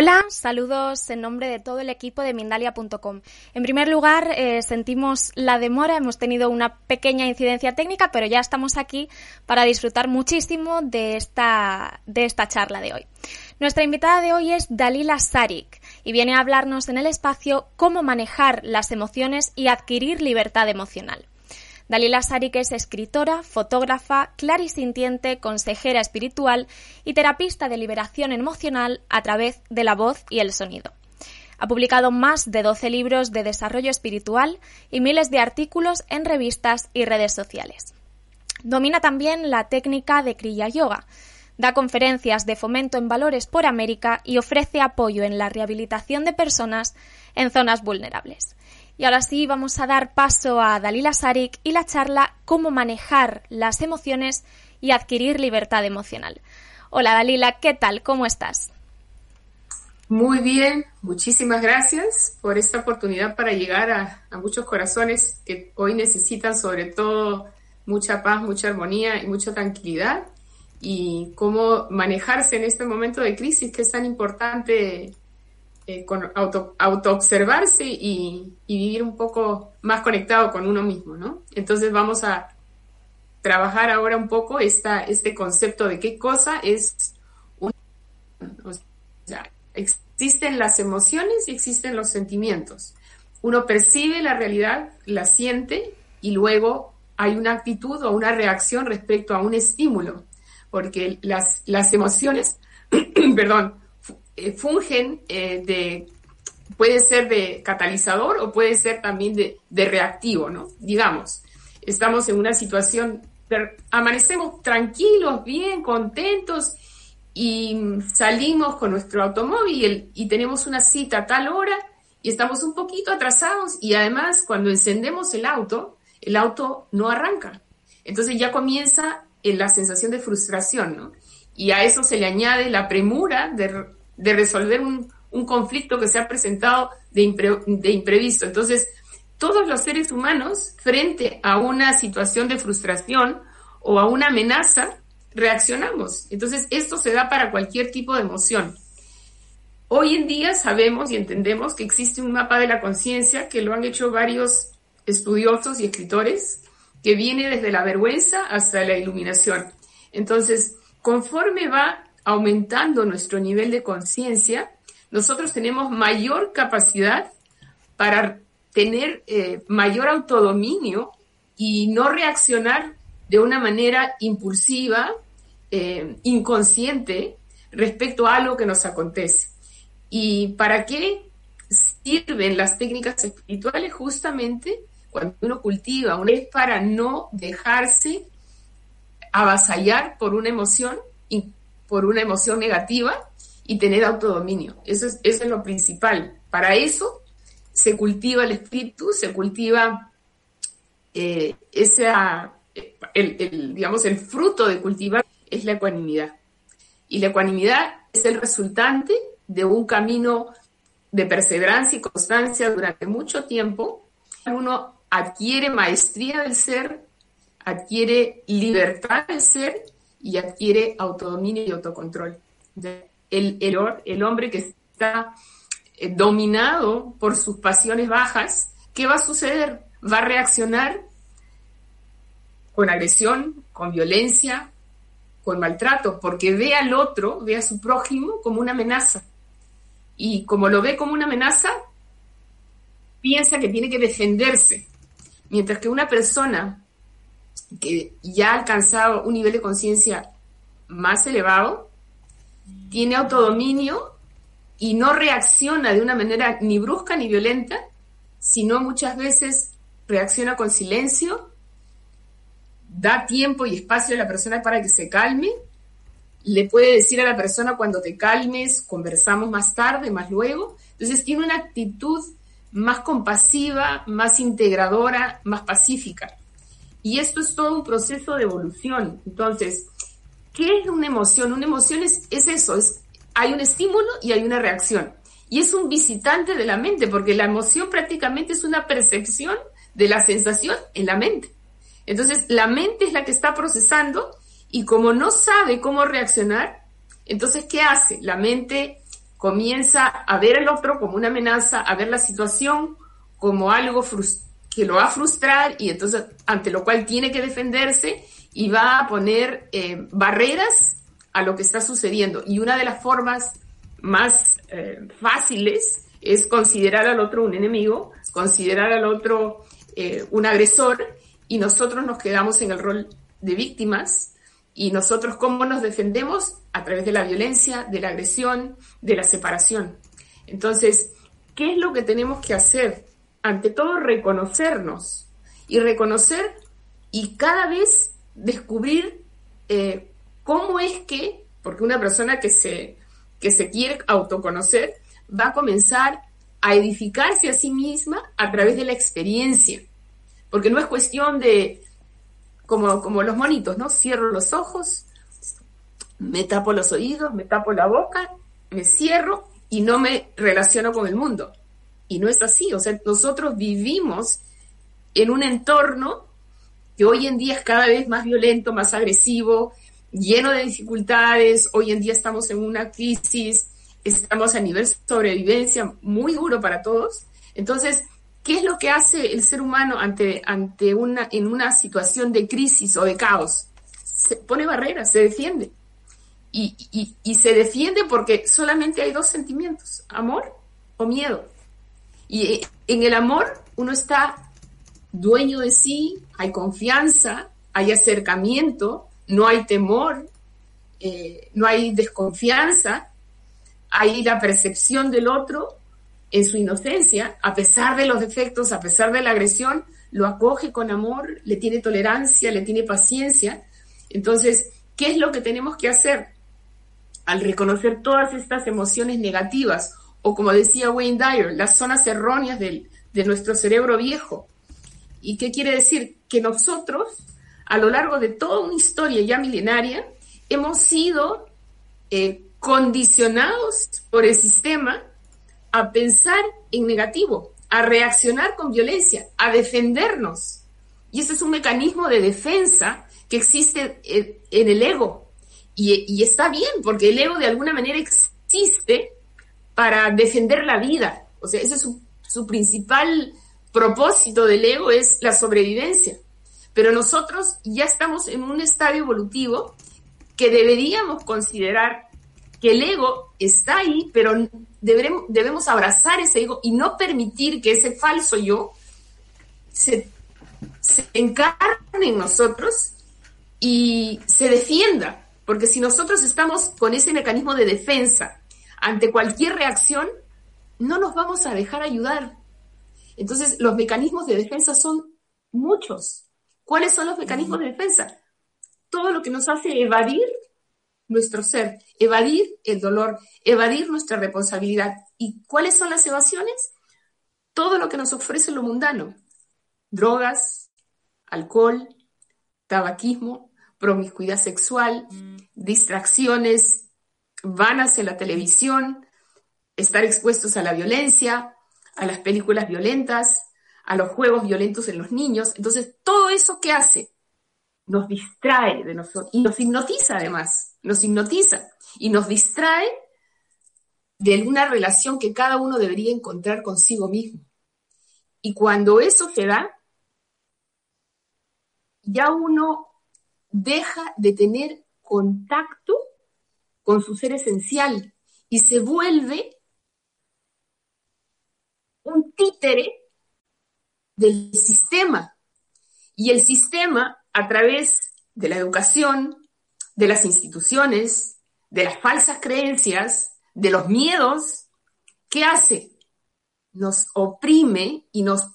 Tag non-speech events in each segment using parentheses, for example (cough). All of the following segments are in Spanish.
Hola, saludos en nombre de todo el equipo de Mindalia.com. En primer lugar, eh, sentimos la demora, hemos tenido una pequeña incidencia técnica, pero ya estamos aquí para disfrutar muchísimo de esta, de esta charla de hoy. Nuestra invitada de hoy es Dalila Sarik y viene a hablarnos en el espacio cómo manejar las emociones y adquirir libertad emocional. Dalila Sarik es escritora, fotógrafa, clarisintiente, consejera espiritual y terapista de liberación emocional a través de la voz y el sonido. Ha publicado más de 12 libros de desarrollo espiritual y miles de artículos en revistas y redes sociales. Domina también la técnica de Kriya Yoga. Da conferencias de fomento en valores por América y ofrece apoyo en la rehabilitación de personas en zonas vulnerables. Y ahora sí vamos a dar paso a Dalila Sarik y la charla Cómo manejar las emociones y adquirir libertad emocional. Hola Dalila, ¿qué tal? ¿Cómo estás? Muy bien, muchísimas gracias por esta oportunidad para llegar a, a, muchos corazones que hoy necesitan sobre todo mucha paz, mucha armonía y mucha tranquilidad y cómo manejarse en este momento de crisis que es tan importante eh, con auto, observarse y, vivir un poco más conectado con uno mismo, ¿no? Entonces vamos a trabajar ahora un poco esta, este concepto de qué cosa es un... Existen las emociones y existen los sentimientos. Uno percibe la realidad, la siente y luego hay una actitud o una reacción respecto a un estímulo, porque las, las emociones, (clears throat) perdón, eh, fungen eh, de, puede ser de catalizador o puede ser también de, de reactivo, ¿no? Digamos, estamos en una situación, amanecemos tranquilos, bien, contentos y salimos con nuestro automóvil y tenemos una cita a tal hora y estamos un poquito atrasados y además cuando encendemos el auto, el auto no arranca. Entonces ya comienza eh, la sensación de frustración, ¿no? Y a eso se le añade la premura de de resolver un, conflicto que se ha presentado de, de imprevisto. Entonces, todos los seres humanos, frente a una situación de frustración o a una amenaza, reaccionamos. Entonces, esto se da para cualquier tipo de emoción. Hoy en día sabemos y entendemos que existe un mapa de la conciencia que lo han hecho varios estudiosos y escritores, que viene desde la vergüenza hasta la iluminación. Entonces, conforme va aumentando nuestro nivel de conciencia, nosotros tenemos mayor capacidad para tener eh, mayor autodominio y no reaccionar de una manera impulsiva, eh, inconsciente respecto a algo que nos acontece. ¿Y para qué sirven las técnicas espirituales? Justamente cuando uno cultiva, una es para no dejarse avasallar por una emoción por una emoción negativa y tener autodominio. Eso es, eso es lo principal. Para eso se cultiva el espíritu, se cultiva eh, esa, el, digamos, el fruto de cultivar es la ecuanimidad. Y la ecuanimidad es el resultante de un camino de perseverancia y constancia durante mucho tiempo. Uno adquiere maestría del ser, adquiere libertad del ser y adquiere autodominio y autocontrol. El, el, el hombre que está eh, dominado por sus pasiones bajas, ¿qué va a suceder? Va a reaccionar con agresión, con violencia, con maltrato, porque ve al otro, ve a su prójimo como una amenaza. Y como lo ve como una amenaza, piensa que tiene que defenderse. Mientras que una persona que ya ha alcanzado un nivel de conciencia más elevado, tiene autodominio y no reacciona de una manera ni brusca ni violenta, sino muchas veces reacciona con silencio, da tiempo y espacio a la persona para que se calme, le puede decir a la persona cuando te calmes, conversamos más tarde, más luego. Entonces tiene una actitud más compasiva, más integradora, más pacífica. Y esto es todo un proceso de evolución. Entonces, ¿qué es una emoción? Una emoción es, eso, es, hay un estímulo y hay una reacción. Y es un visitante de la mente, porque la emoción prácticamente es una percepción de la sensación en la mente. Entonces, la mente es la que está procesando y como no sabe cómo reaccionar, entonces, ¿qué hace? La mente comienza a ver al otro como una amenaza, a ver la situación como algo que lo va a frustrar y entonces ante lo cual tiene que defenderse y va a poner eh, barreras a lo que está sucediendo. Y una de las formas más eh, fáciles es considerar al otro un enemigo, considerar al otro eh, un agresor y nosotros nos quedamos en el rol de víctimas y nosotros cómo nos defendemos a través de la violencia, de la agresión, de la separación. Entonces, ¿qué es lo que tenemos que hacer? Ante todo, reconocernos y reconocer y cada vez descubrir eh, cómo es que, porque una persona que se, que se quiere autoconocer va a comenzar a edificarse a sí misma a través de la experiencia. Porque no es cuestión de, como, como los monitos, ¿no? Cierro los ojos, me tapo los oídos, me tapo la boca, me cierro y no me relaciono con el mundo. Y no es así, o sea, nosotros vivimos en un entorno que hoy en día es cada vez más violento, más agresivo, lleno de dificultades, hoy en día estamos en una crisis, estamos a nivel sobrevivencia muy duro para todos. Entonces, ¿qué es lo que hace el ser humano ante, ante una, en una situación de crisis o de caos? Se pone barreras, se defiende. Y, y, y se defiende porque solamente hay dos sentimientos, amor o miedo. Y en el amor uno está dueño de sí, hay confianza, hay acercamiento, no hay temor, eh, no hay desconfianza, hay la percepción del otro en su inocencia, a pesar de los defectos, a pesar de la agresión, lo acoge con amor, le tiene tolerancia, le tiene paciencia. Entonces, ¿qué es lo que tenemos que hacer? Al reconocer todas estas emociones negativas, o como decía Wayne Dyer, las zonas erróneas de nuestro cerebro viejo. ¿Y qué quiere decir? Que nosotros, a lo largo de toda una historia ya milenaria, hemos sido eh, condicionados por el sistema a pensar en negativo, a reaccionar con violencia, a defendernos. Y ese es un mecanismo de defensa que existe en el ego. Y, está bien, porque el ego de alguna manera existe para defender la vida. O sea, ese es su, principal propósito del ego, es la sobrevivencia. Pero nosotros ya estamos en un estadio evolutivo que deberíamos considerar que el ego está ahí, pero debemos, debemos abrazar ese ego y no permitir que ese falso yo se, se encarne en nosotros y se defienda. Porque si nosotros estamos con ese mecanismo de defensa ante cualquier reacción, no nos vamos a dejar ayudar. Entonces, los mecanismos de defensa son muchos. ¿Cuáles son los mecanismos de defensa? Todo lo que nos hace evadir nuestro ser, evadir el dolor, evadir nuestra responsabilidad. ¿Y cuáles son las evasiones? Todo lo que nos ofrece lo mundano. Drogas, alcohol, tabaquismo, promiscuidad sexual, distracciones vanas en la televisión, estar expuestos a la violencia, a las películas violentas, a los juegos violentos en los niños. Entonces, todo eso que hace nos distrae de nosotros y nos hipnotiza además, nos hipnotiza y nos distrae de una relación que cada uno debería encontrar consigo mismo. Y cuando eso se da, ya uno deja de tener contacto con su ser esencial y se vuelve un títere del sistema. Y el sistema, a través de la educación, de las instituciones, de las falsas creencias, de los miedos, ¿qué hace? Nos oprime y nos,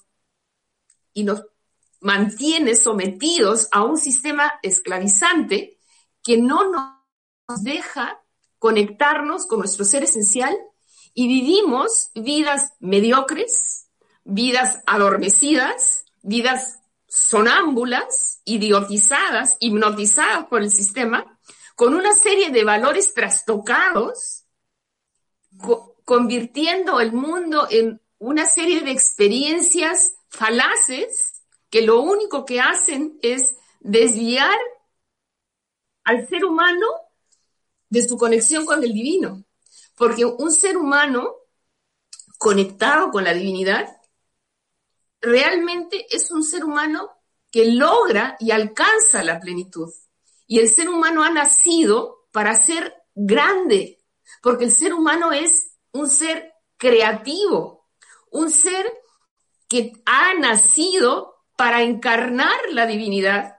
y nos mantiene sometidos a un sistema esclavizante que no nos deja conectarnos con nuestro ser esencial y vivimos vidas mediocres, vidas adormecidas, vidas sonámbulas, idiotizadas, hipnotizadas por el sistema, con una serie de valores trastocados, convirtiendo el mundo en una serie de experiencias falaces que lo único que hacen es desviar al ser humano de su conexión con el divino. Porque un ser humano conectado con la divinidad realmente es un ser humano que logra y alcanza la plenitud. Y el ser humano ha nacido para ser grande, porque el ser humano es un ser creativo, un ser que ha nacido para encarnar la divinidad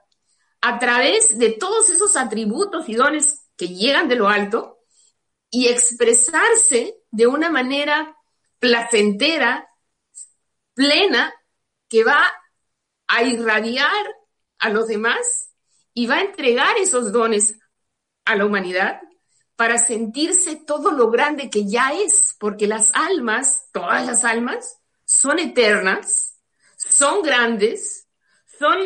a través de todos esos atributos y dones que llegan de lo alto y expresarse de una manera placentera, plena, que va a irradiar a los demás y va a entregar esos dones a la humanidad para sentirse todo lo grande que ya es, porque las almas, todas las almas, son eternas, son grandes, son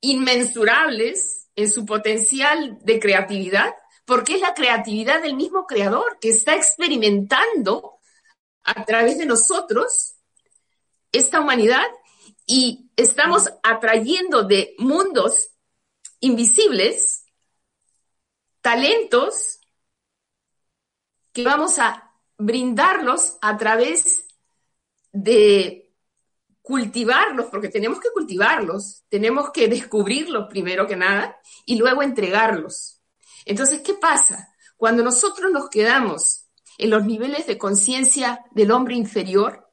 inmensurables en su potencial de creatividad, porque es la creatividad del mismo creador que está experimentando a través de nosotros esta humanidad y estamos atrayendo de mundos invisibles talentos que vamos a brindarlos a través de cultivarlos, porque tenemos que cultivarlos, tenemos que descubrirlos primero que nada y luego entregarlos. Entonces, ¿qué pasa? Cuando nosotros nos quedamos en los niveles de conciencia del hombre inferior,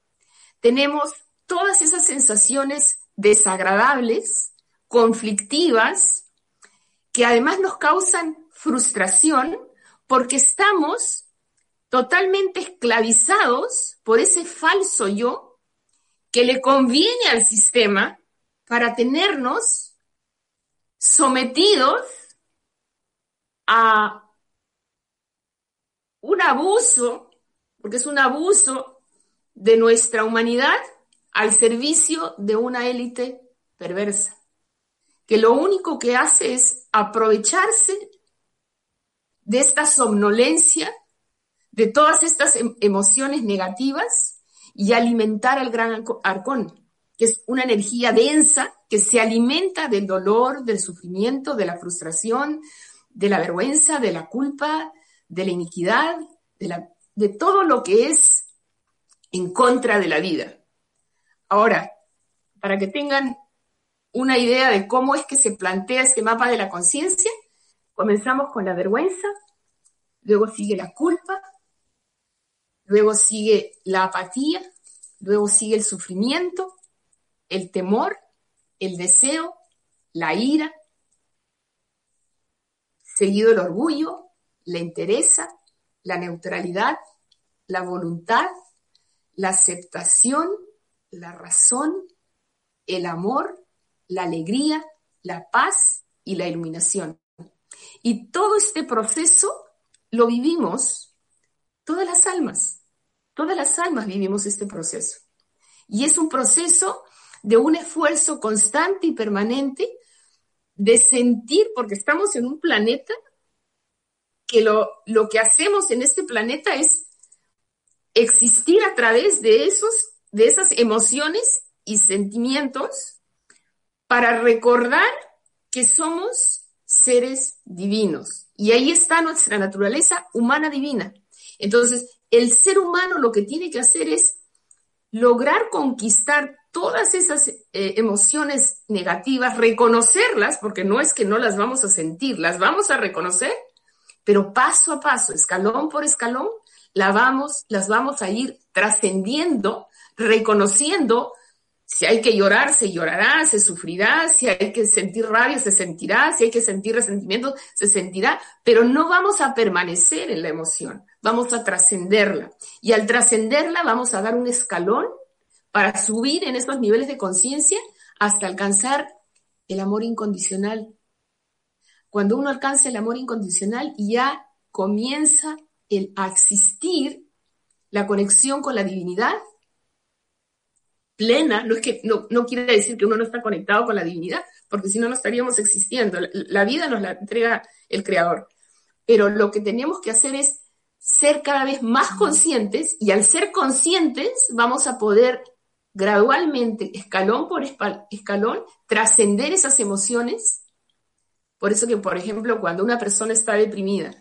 tenemos todas esas sensaciones desagradables, conflictivas, que además nos causan frustración porque estamos totalmente esclavizados por ese falso yo que le conviene al sistema para tenernos sometidos a un abuso, porque es un abuso de nuestra humanidad al servicio de una élite perversa, que lo único que hace es aprovecharse de esta somnolencia, de todas estas em, emociones negativas y alimentar al gran arcón, que es una energía densa que se alimenta del dolor, del sufrimiento, de la frustración, de la vergüenza, de la culpa, de la iniquidad, de, todo lo que es en contra de la vida. Ahora, para que tengan una idea de cómo es que se plantea este mapa de la conciencia, Comenzamos con la vergüenza, luego sigue la culpa, luego sigue la apatía, luego sigue el sufrimiento, el temor, el deseo, la ira, seguido el orgullo, la entereza, la neutralidad, la voluntad, la aceptación, la razón, el amor, la alegría, la paz y la iluminación. Y todo este proceso lo vivimos todas las almas. Todas las almas vivimos este proceso. Y es un proceso de un esfuerzo constante y permanente de sentir, porque estamos en un planeta, que lo, lo que hacemos en este planeta es existir a través de, esos, de esas emociones y sentimientos para recordar que somos seres divinos. Y ahí está nuestra naturaleza humana divina. Entonces, el ser humano lo que tiene que hacer es lograr conquistar todas esas eh, emociones negativas, reconocerlas, porque no es que no las vamos a sentir, las vamos a reconocer, pero paso a paso, escalón por escalón, vamos, las vamos a ir trascendiendo, reconociendo si hay que llorar, se llorará, se sufrirá, si hay que sentir rabia, se sentirá, si hay que sentir resentimiento, se sentirá, pero no vamos a permanecer en la emoción, vamos a trascenderla. Y al trascenderla vamos a dar un escalón para subir en estos niveles de conciencia hasta alcanzar el amor incondicional. Cuando uno alcanza el amor incondicional, ya comienza el, a existir la conexión con la divinidad plena, no es que no, no quiere decir que uno no está conectado con la divinidad, porque si no, no estaríamos existiendo. La, vida nos la entrega el Creador. Pero lo que tenemos que hacer es ser cada vez más conscientes y al ser conscientes vamos a poder gradualmente, escalón por escalón, trascender esas emociones. Por eso que, por ejemplo, cuando una persona está deprimida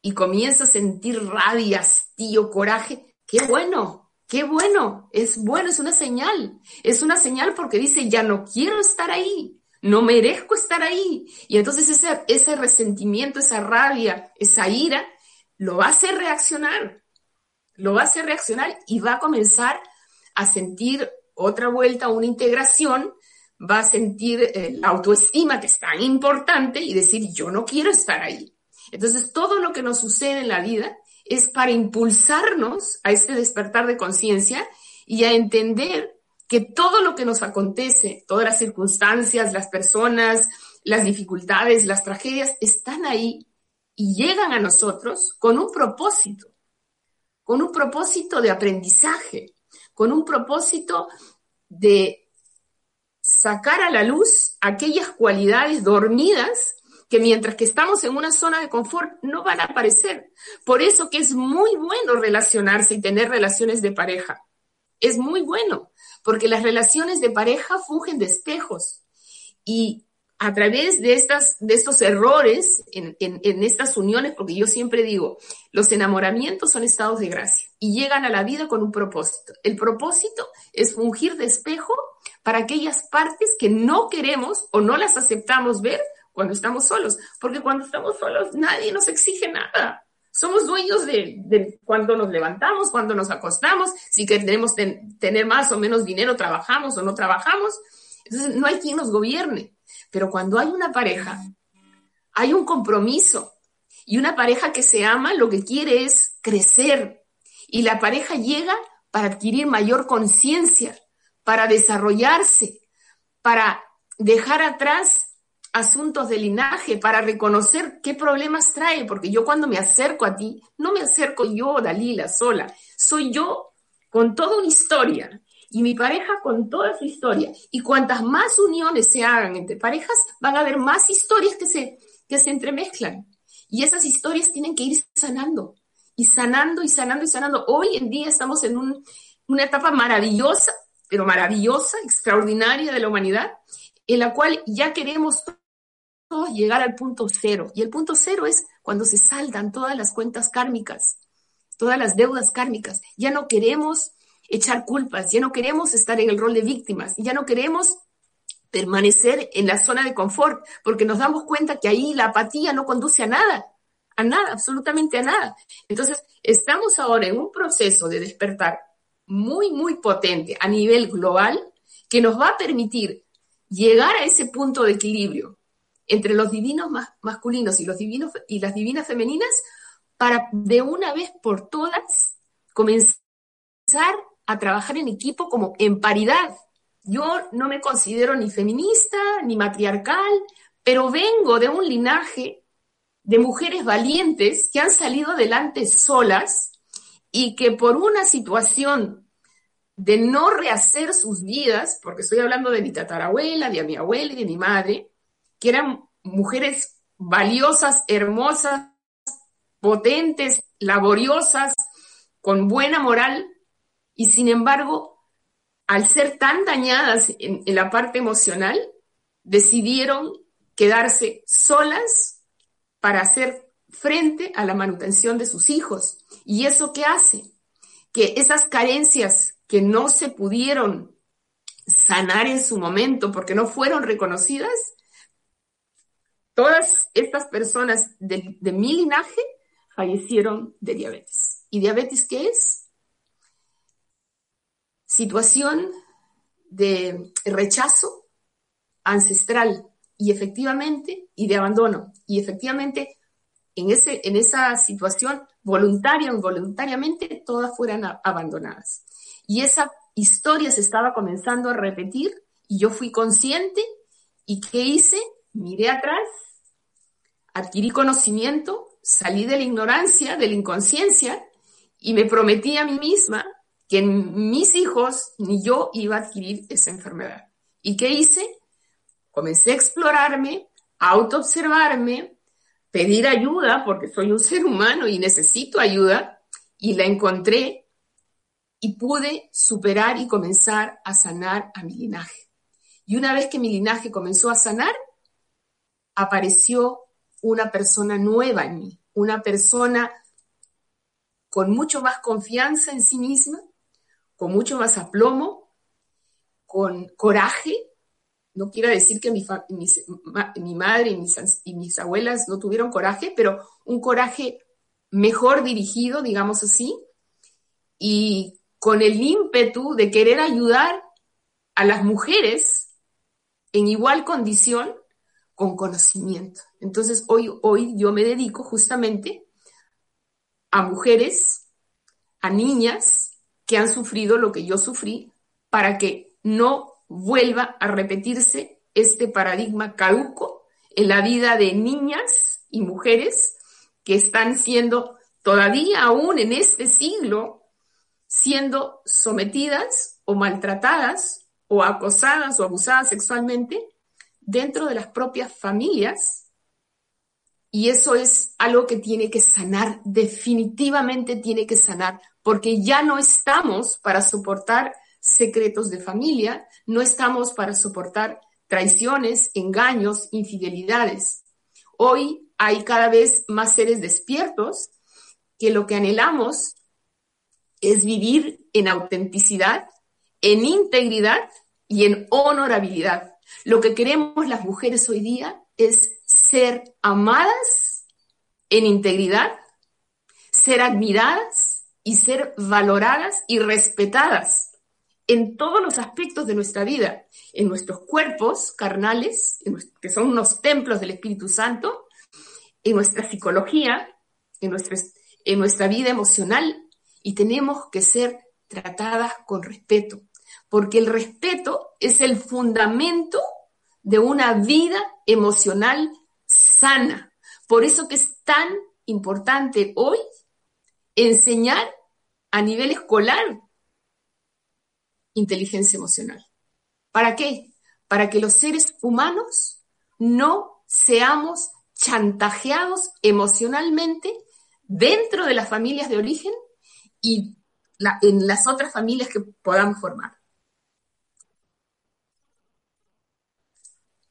y comienza a sentir rabia, hastío, coraje, qué bueno, qué bueno, es bueno, es una señal, es una señal porque dice, ya no quiero estar ahí, no merezco estar ahí. Y entonces ese, ese resentimiento, esa rabia, esa ira, lo va a hacer reaccionar, lo va a hacer reaccionar y va a comenzar a sentir otra vuelta, una integración, va a sentir eh, la autoestima que es tan importante y decir, yo no quiero estar ahí. Entonces, todo lo que nos sucede en la vida es para impulsarnos a este despertar de conciencia y a entender que todo lo que nos acontece, todas las circunstancias, las personas, las dificultades, las tragedias, están ahí y llegan a nosotros con un propósito, con un propósito de aprendizaje, con un propósito de sacar a la luz aquellas cualidades dormidas que mientras que estamos en una zona de confort no van a aparecer. Por eso que es muy bueno relacionarse y tener relaciones de pareja. Es muy bueno, porque las relaciones de pareja fungen de espejos. Y a través de, estas, de estos errores en, en, estas uniones, porque yo siempre digo, los enamoramientos son estados de gracia y llegan a la vida con un propósito. El propósito es fungir de espejo para aquellas partes que no queremos o no las aceptamos ver cuando estamos solos, porque cuando estamos solos nadie nos exige nada. Somos dueños de, cuando nos levantamos, cuando nos acostamos, si queremos tener más o menos dinero, trabajamos o no trabajamos. Entonces, no hay quien nos gobierne. Pero cuando hay una pareja, hay un compromiso. Y una pareja que se ama lo que quiere es crecer. Y la pareja llega para adquirir mayor conciencia, para desarrollarse, para dejar atrás asuntos de linaje, para reconocer qué problemas trae, porque yo cuando me acerco a ti, no me acerco yo, Dalila, sola, soy yo con toda una historia y mi pareja con toda su historia. Y cuantas más uniones se hagan entre parejas, van a haber más historias que se, que se entremezclan. Y esas historias tienen que ir sanando, y sanando, y sanando, y sanando. Hoy en día estamos en un, una etapa maravillosa, pero maravillosa, extraordinaria de la humanidad, en la cual ya queremos llegar al punto cero. Y el punto cero es cuando se saldan todas las cuentas kármicas, todas las deudas kármicas. Ya no queremos echar culpas, ya no queremos estar en el rol de víctimas, ya no queremos permanecer en la zona de confort, porque nos damos cuenta que ahí la apatía no conduce a nada, a nada, absolutamente a nada. Entonces, estamos ahora en un proceso de despertar muy, muy potente a nivel global que nos va a permitir llegar a ese punto de equilibrio entre los divinos masculinos y los divinos y las divinas femeninas para de una vez por todas comenzar a trabajar en equipo como en paridad. Yo no me considero ni feminista ni matriarcal, pero vengo de un linaje de mujeres valientes que han salido adelante solas y que por una situación de no rehacer sus vidas, porque estoy hablando de mi tatarabuela, de mi abuela y de mi madre, que eran mujeres valiosas, hermosas, potentes, laboriosas, con buena moral, y sin embargo, al ser tan dañadas en, la parte emocional, decidieron quedarse solas para hacer frente a la manutención de sus hijos. ¿Y eso qué hace? Que esas carencias que no se pudieron sanar en su momento porque no fueron reconocidas, todas estas personas de, de mi linaje fallecieron de diabetes. ¿Y diabetes qué es? situación de rechazo ancestral y efectivamente, y de abandono. Y efectivamente, en, ese, en esa situación, voluntaria o involuntariamente, todas fueran abandonadas. Y esa historia se estaba comenzando a repetir y yo fui consciente y ¿qué hice? Miré atrás, adquirí conocimiento, salí de la ignorancia, de la inconsciencia y me prometí a mí misma que mis hijos ni yo iba a adquirir esa enfermedad. ¿Y qué hice? Comencé a explorarme, a autoobservarme, pedir ayuda, porque soy un (laughs) ser humano y necesito ayuda, y la encontré y pude superar y comenzar a sanar a mi linaje. Y una vez que mi linaje comenzó a sanar, apareció una persona nueva en mí, una persona con mucho más confianza en sí misma, con mucho más aplomo, con coraje. No quiero decir que mi, madre y mis, y mis abuelas no tuvieron coraje, pero un coraje mejor dirigido, digamos así, y con el ímpetu de querer ayudar a las mujeres en igual condición con conocimiento. Entonces, hoy, hoy yo me dedico justamente a mujeres, a niñas que han sufrido lo que yo sufrí para que no vuelva a repetirse este paradigma caduco en la vida de niñas y mujeres que están siendo todavía aún en este siglo siendo sometidas o maltratadas o acosadas o abusadas sexualmente dentro de las propias familias. Y eso es algo que tiene que sanar, definitivamente tiene que sanar, porque ya no estamos para soportar secretos de familia, no estamos para soportar traiciones, engaños, infidelidades. Hoy hay cada vez más seres despiertos que lo que anhelamos es vivir en autenticidad, en integridad y en honorabilidad. Lo que queremos las mujeres hoy día es ser amadas en integridad, ser admiradas y ser valoradas y respetadas en todos los aspectos de nuestra vida, en nuestros cuerpos carnales, que son unos templos del Espíritu Santo, en nuestra psicología, en nuestra, en nuestra vida emocional, y tenemos que ser tratadas con respeto, porque el respeto es el fundamento de una vida emocional sana. Por eso que es tan importante hoy enseñar a nivel escolar inteligencia emocional. ¿Para qué? Para que los seres humanos no seamos chantajeados emocionalmente dentro de las familias de origen y en las otras familias que podamos formar.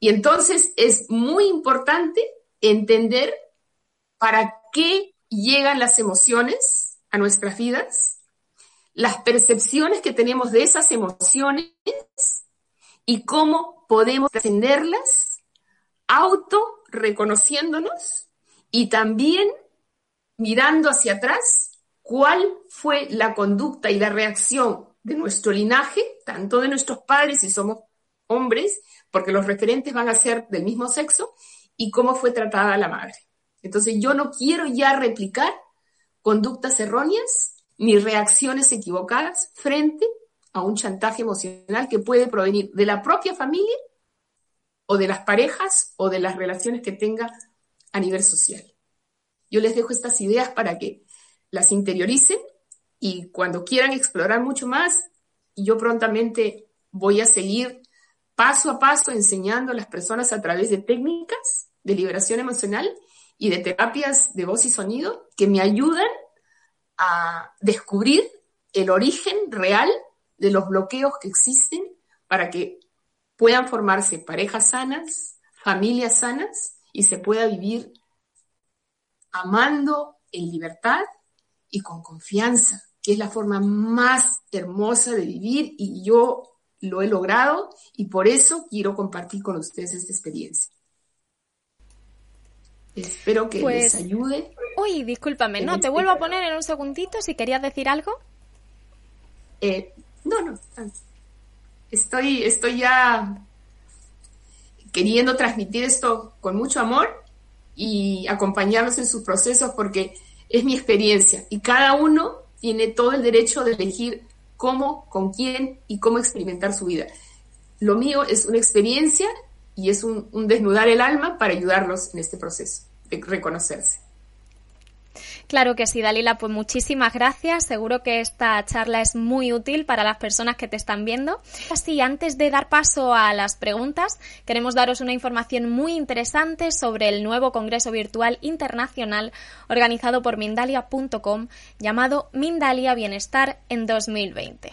Y entonces es muy importante entender para qué llegan las emociones a nuestras vidas, las percepciones que tenemos de esas emociones y cómo podemos trascenderlas, auto reconociéndonos y también mirando hacia atrás cuál fue la conducta y la reacción de nuestro linaje, tanto de nuestros padres si somos hombres, porque los referentes van a ser del mismo sexo, y cómo fue tratada la madre. Entonces yo no quiero ya replicar conductas erróneas ni reacciones equivocadas frente a un chantaje emocional que puede provenir de la propia familia o de las parejas o de las relaciones que tenga a nivel social. Yo les dejo estas ideas para que las interioricen y cuando quieran explorar mucho más, yo prontamente voy a seguir paso a paso enseñando a las personas a través de técnicas de liberación emocional y de terapias de voz y sonido que me ayudan a descubrir el origen real de los bloqueos que existen para que puedan formarse parejas sanas, familias sanas y se pueda vivir amando en libertad y con confianza, que es la forma más hermosa de vivir. Y yo lo he logrado y por eso quiero compartir con ustedes esta experiencia. Espero que les pues, ayude. Uy, discúlpame, no, te este vuelvo a poner en un segundito si querías decir algo. Eh, no, no, estoy, estoy ya queriendo transmitir esto con mucho amor y acompañarlos en sus procesos porque es mi experiencia y cada uno tiene todo el derecho de elegir cómo, con quién y cómo experimentar su vida. Lo mío es una experiencia y es un, desnudar el alma para ayudarlos en este proceso de reconocerse. Claro que sí, Dalila, pues muchísimas gracias. Seguro que esta charla es muy útil para las personas que te están viendo. Así, antes de dar paso a las preguntas, queremos daros una información muy interesante sobre el nuevo Congreso Virtual Internacional organizado por Mindalia.com llamado Mindalia Bienestar en 2020.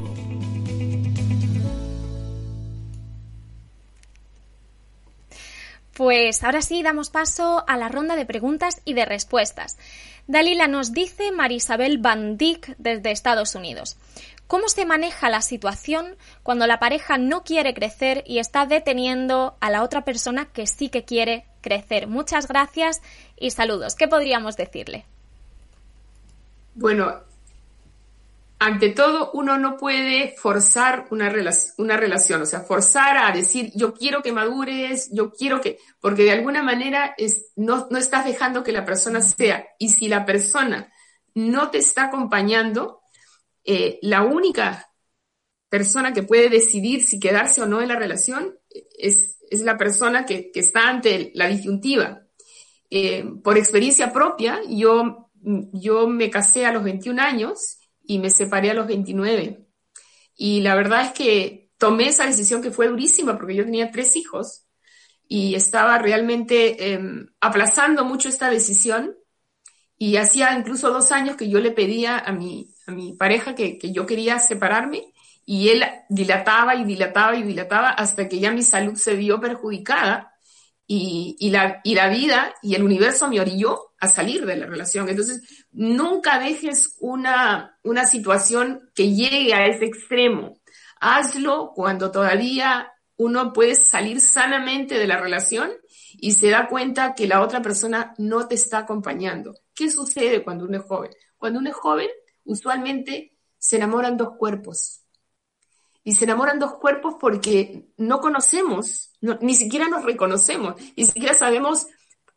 Pues ahora sí damos paso a la ronda de preguntas y de respuestas. Dalila nos dice Marisabel Van Dyck desde Estados Unidos. ¿Cómo se maneja la situación cuando la pareja no quiere crecer y está deteniendo a la otra persona que sí que quiere crecer? Muchas gracias y saludos. ¿Qué podríamos decirle? Bueno, ante todo, uno no puede forzar una, una relación, o sea, forzar a decir, yo quiero que madures, yo quiero que, porque de alguna manera es, no, no estás dejando que la persona sea. Y si la persona no te está acompañando, eh, la única persona que puede decidir si quedarse o no en la relación es, es la persona que, que, está ante la disyuntiva. Eh, por experiencia propia, yo, yo me casé a los 21 años y me separé a los 29. Y la verdad es que tomé esa decisión que fue durísima porque yo tenía tres hijos y estaba realmente em, aplazando mucho esta decisión. Y hacía incluso dos años que yo le pedía a mi, a mi pareja que, que yo quería separarme y él dilataba y dilataba y dilataba hasta que ya mi salud se vio perjudicada y, la, y la vida y el universo me orilló a salir de la relación. Entonces, nunca dejes una, una situación que llegue a ese extremo. Hazlo cuando todavía uno puede salir sanamente de la relación y se da cuenta que la otra persona no te está acompañando. ¿Qué sucede cuando uno es joven? Cuando uno es joven, usualmente se enamoran dos cuerpos y se enamoran dos cuerpos porque no conocemos, ni siquiera nos reconocemos, ni siquiera sabemos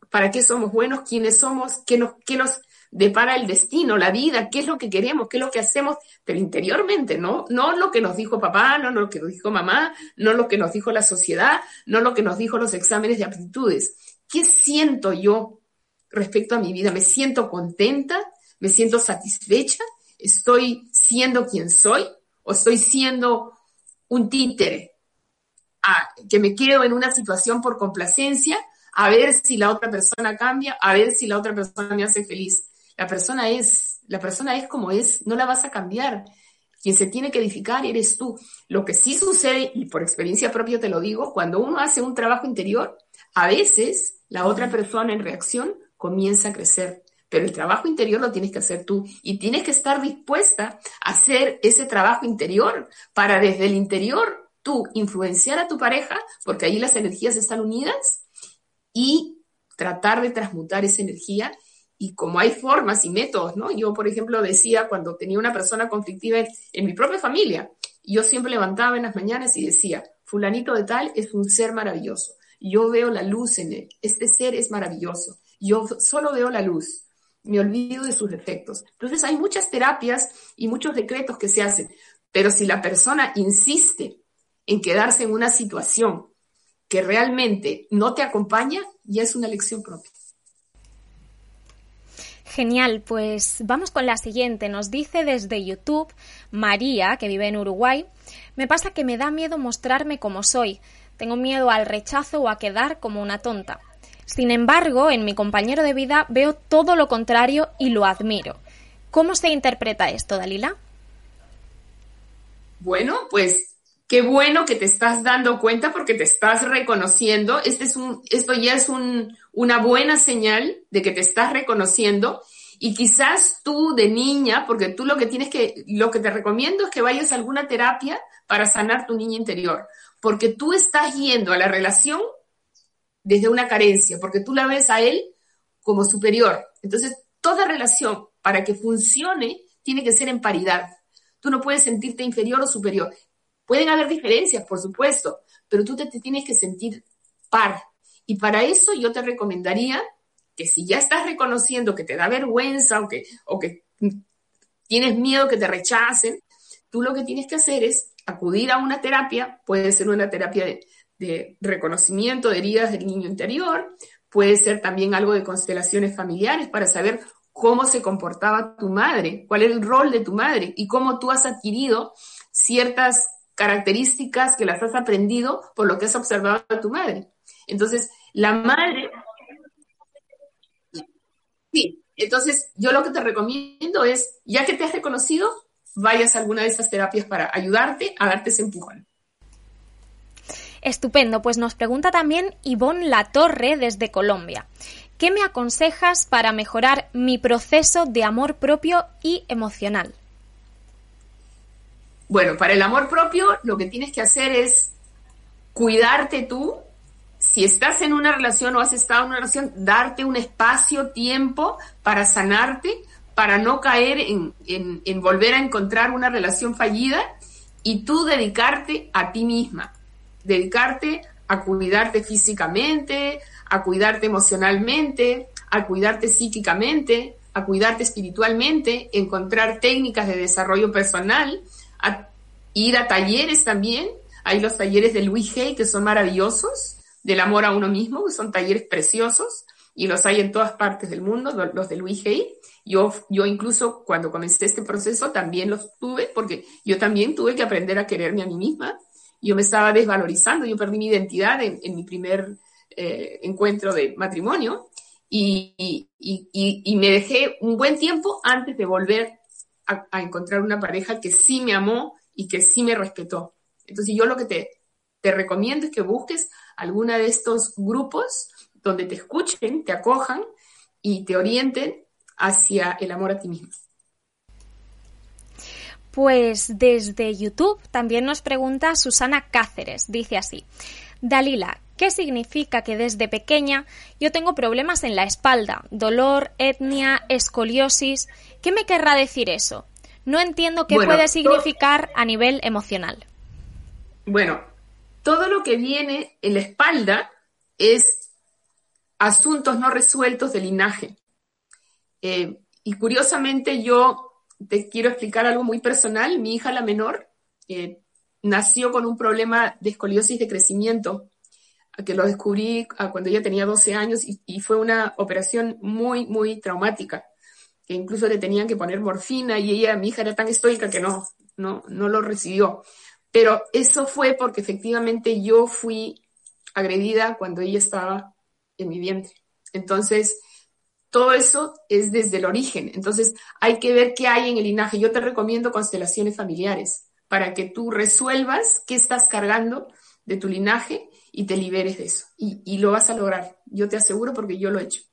para qué somos buenos, quiénes somos, qué nos, qué nos depara el destino, la vida, qué es lo que queremos, qué es lo que hacemos, pero interiormente, ¿no? No lo que nos dijo papá, no lo que nos dijo mamá, no lo que nos dijo la sociedad, no lo que nos dijo los exámenes de aptitudes. ¿Qué siento yo respecto a mi vida? ¿Me siento contenta? ¿Me siento satisfecha? ¿Estoy siendo quien soy? ¿O estoy siendo un títere, que me quedo en una situación por complacencia, a ver si la otra persona cambia, a ver si la otra persona me hace feliz. La persona es, la persona es como es, no la vas a cambiar. Quien se tiene que edificar eres tú. Lo que sí sucede, y por experiencia propia te lo digo, cuando uno hace un trabajo interior, a veces la otra persona en reacción comienza a crecer pero el trabajo interior lo tienes que hacer tú y tienes que estar dispuesta a hacer ese trabajo interior para desde el interior tú influenciar a tu pareja, porque ahí las energías están unidas, y tratar de transmutar esa energía. Y como hay formas y métodos, ¿no? Yo, por ejemplo, decía cuando tenía una persona conflictiva en, mi propia familia, yo siempre levantaba en las mañanas y decía, fulanito de tal es un ser maravilloso. Yo veo la luz en él. Este ser es maravilloso. Yo solo veo la luz me olvido de sus defectos. Entonces hay muchas terapias y muchos decretos que se hacen, pero si la persona insiste en quedarse en una situación que realmente no te acompaña, ya es una lección propia. Genial, pues vamos con la siguiente. Nos dice desde YouTube María, que vive en Uruguay, me pasa que me da miedo mostrarme como soy. Tengo miedo al rechazo o a quedar como una tonta. Sin embargo, en mi compañero de vida veo todo lo contrario y lo admiro. ¿Cómo se interpreta esto, Dalila? Bueno, pues qué bueno que te estás dando cuenta porque te estás reconociendo. Este es un, esto ya es un, una buena señal de que te estás reconociendo. Y quizás tú de niña, porque tú lo que tienes que, lo que te recomiendo es que vayas a alguna terapia para sanar tu niña interior, porque tú estás yendo a la relación desde una carencia, porque tú la ves a él como superior. Entonces, toda relación, para que funcione, tiene que ser en paridad. Tú no puedes sentirte inferior o superior. Pueden haber diferencias, por supuesto, pero tú te, tienes que sentir par. Y para eso yo te recomendaría que si ya estás reconociendo que te da vergüenza o que, o que tienes miedo que te rechacen, tú lo que tienes que hacer es acudir a una terapia, puede ser una terapia de, de reconocimiento de heridas del niño interior, puede ser también algo de constelaciones familiares para saber cómo se comportaba tu madre, cuál era el rol de tu madre y cómo tú has adquirido ciertas características que las has aprendido por lo que has observado de tu madre. Entonces, la madre... Sí, entonces yo lo que te recomiendo es, ya que te has reconocido, vayas a alguna de estas terapias para ayudarte a darte ese empujón. Estupendo, pues nos pregunta también Ivonne Latorre desde Colombia. ¿Qué me aconsejas para mejorar mi proceso de amor propio y emocional? Bueno, para el amor propio lo que tienes que hacer es cuidarte tú. Si estás en una relación o has estado en una relación, darte un espacio, tiempo para sanarte, para no caer en, en volver a encontrar una relación fallida y tú dedicarte a ti misma, dedicarte a cuidarte físicamente, a cuidarte emocionalmente, a cuidarte psíquicamente, a cuidarte espiritualmente, encontrar técnicas de desarrollo personal, a ir a talleres también. Hay los talleres de Luis Hay que son maravillosos, del amor a uno mismo, que son talleres preciosos y los hay en todas partes del mundo, los de Luis Hay. Yo, yo incluso cuando comencé este proceso también los tuve porque yo también tuve que aprender a quererme a mí misma. Yo me estaba desvalorizando, yo perdí mi identidad en, mi primer eh, encuentro de matrimonio y, me dejé un buen tiempo antes de volver a, encontrar una pareja que sí me amó y que sí me respetó. Entonces yo lo que te, te recomiendo es que busques alguna de estos grupos donde te escuchen, te acojan y te orienten hacia el amor a ti mismo. Pues desde YouTube también nos pregunta Susana Cáceres. Dice así, Dalila, ¿Qué significa que desde pequeña yo tengo problemas en la espalda, dolor, etnia, escoliosis? ¿Qué me querrá decir eso? No entiendo qué puede significar a nivel emocional. Bueno, todo lo que viene en la espalda es asuntos no resueltos de linaje. Eh, y curiosamente yo te quiero explicar algo muy personal. Mi hija, la menor, eh, nació con un problema de escoliosis de crecimiento que lo descubrí cuando ella tenía 12 años y, fue una operación muy, muy traumática, que incluso le tenían que poner morfina y ella, mi hija era tan estoica que no, no, no lo recibió. Pero eso fue porque efectivamente yo fui agredida cuando ella estaba en mi vientre. Entonces, todo eso es desde el origen. Entonces, hay que ver qué hay en el linaje. Yo te recomiendo constelaciones familiares para que tú resuelvas qué estás cargando de tu linaje y te liberes de eso. Y, lo vas a lograr, yo te aseguro porque yo lo he hecho.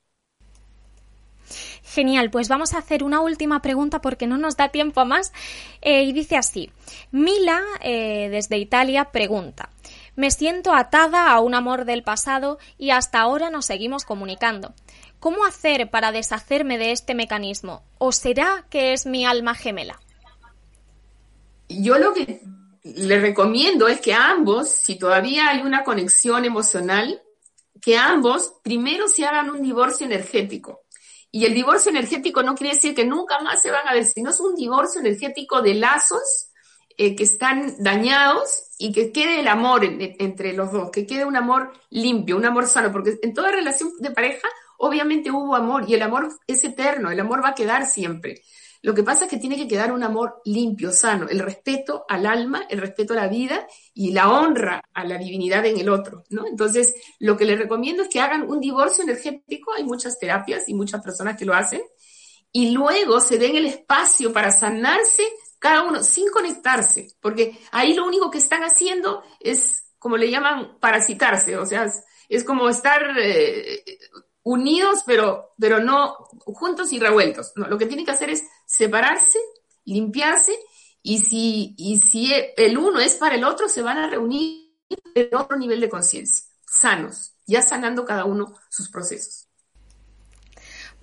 Genial, pues vamos a hacer una última pregunta porque no nos da tiempo a más. Eh, y dice así, Mila, eh, desde Italia, pregunta, me siento atada a un amor del pasado y hasta ahora nos seguimos comunicando. ¿Cómo hacer para deshacerme de este mecanismo? ¿O será que es mi alma gemela? Yo lo que le recomiendo es que ambos, si todavía hay una conexión emocional, que ambos primero se hagan un divorcio energético. Y el divorcio energético no quiere decir que nunca más se van a ver, sino es un divorcio energético de lazos eh, que están dañados y que quede el amor entre los dos, que quede un amor limpio, un amor sano, porque en toda relación de pareja obviamente hubo amor y el amor es eterno, el amor va a quedar siempre. Lo que pasa es que tiene que quedar un amor limpio, sano, el respeto al alma, el respeto a la vida y la honra a la divinidad en el otro. Entonces, lo que les recomiendo es que hagan un divorcio energético, hay muchas terapias y muchas personas que lo hacen, y luego se den el espacio para sanarse cada uno sin conectarse, porque ahí lo único que están haciendo es, como le llaman, parasitarse, o sea, es, como estar eh, unidos, pero, pero no juntos y revueltos. No, lo que tienen que hacer es separarse, limpiarse, y si, y si el uno es para el otro, se van a reunir en otro nivel de conciencia, sanos, ya sanando cada uno sus procesos.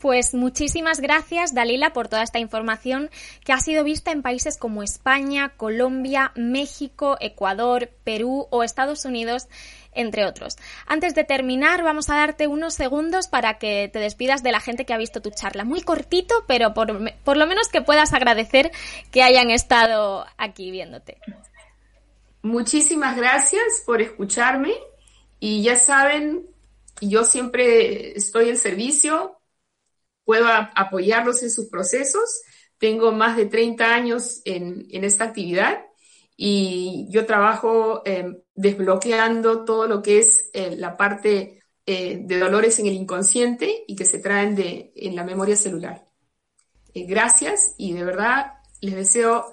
Pues muchísimas gracias, Dalila, por toda esta información que ha sido vista en países como España, Colombia, México, Ecuador, Perú o Estados Unidos, entre otros. Antes de terminar, vamos a darte unos segundos para que te despidas de la gente que ha visto tu charla. Muy cortito, pero por, lo menos que puedas agradecer que hayan estado aquí viéndote. Muchísimas gracias por escucharme y ya saben, yo siempre estoy al servicio puedo apoyarlos en sus procesos. Tengo más de 30 años en, esta actividad y yo trabajo em, desbloqueando todo lo que es eh, la parte eh, de dolores en el inconsciente y que se traen de, en la memoria celular. Eh, gracias y de verdad les deseo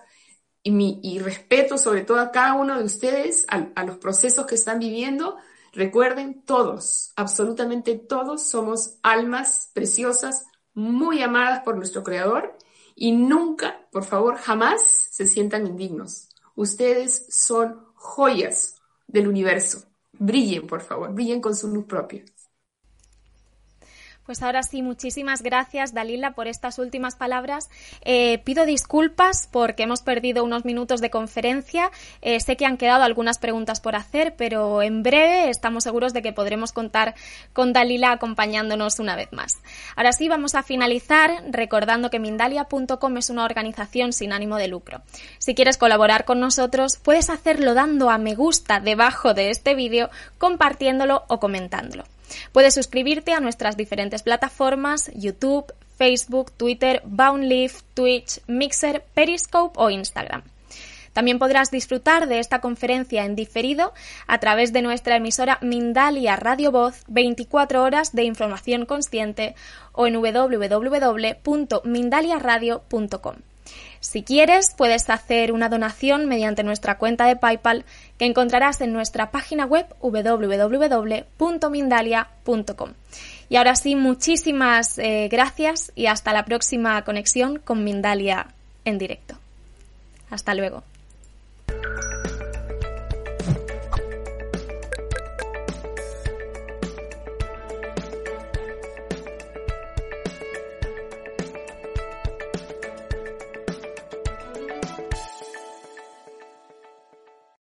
y, respeto sobre todo a cada uno de ustedes, a los procesos que están viviendo. Recuerden, todos, absolutamente todos somos almas preciosas, muy amadas por nuestro Creador y nunca, por favor, jamás se sientan indignos. Ustedes son joyas del universo. Brillen, por favor, brillen con su luz propia. Pues ahora sí, muchísimas gracias, Dalila, por estas últimas palabras. Eh, pido disculpas porque hemos perdido unos minutos de conferencia. Eh, sé que han quedado algunas preguntas por hacer, pero en breve estamos seguros de que podremos contar con Dalila acompañándonos una vez más. Ahora sí, vamos a finalizar recordando que Mindalia.com es una organización sin ánimo de lucro. Si quieres colaborar con nosotros, puedes hacerlo dando a me gusta debajo de este vídeo, compartiéndolo o comentándolo. Puedes suscribirte a nuestras diferentes plataformas YouTube, Facebook, Twitter, Boundleaf, Twitch, Mixer, Periscope o Instagram. También podrás disfrutar de esta conferencia en diferido a través de nuestra emisora Mindalia Radio Voz 24 horas de información consciente o en www.mindaliaradio.com. Si quieres, puedes hacer una donación mediante nuestra cuenta de PayPal que encontrarás en nuestra página web www.mindalia.com. Y ahora sí, muchísimas eh, gracias y hasta la próxima conexión con Mindalia en directo. Hasta luego.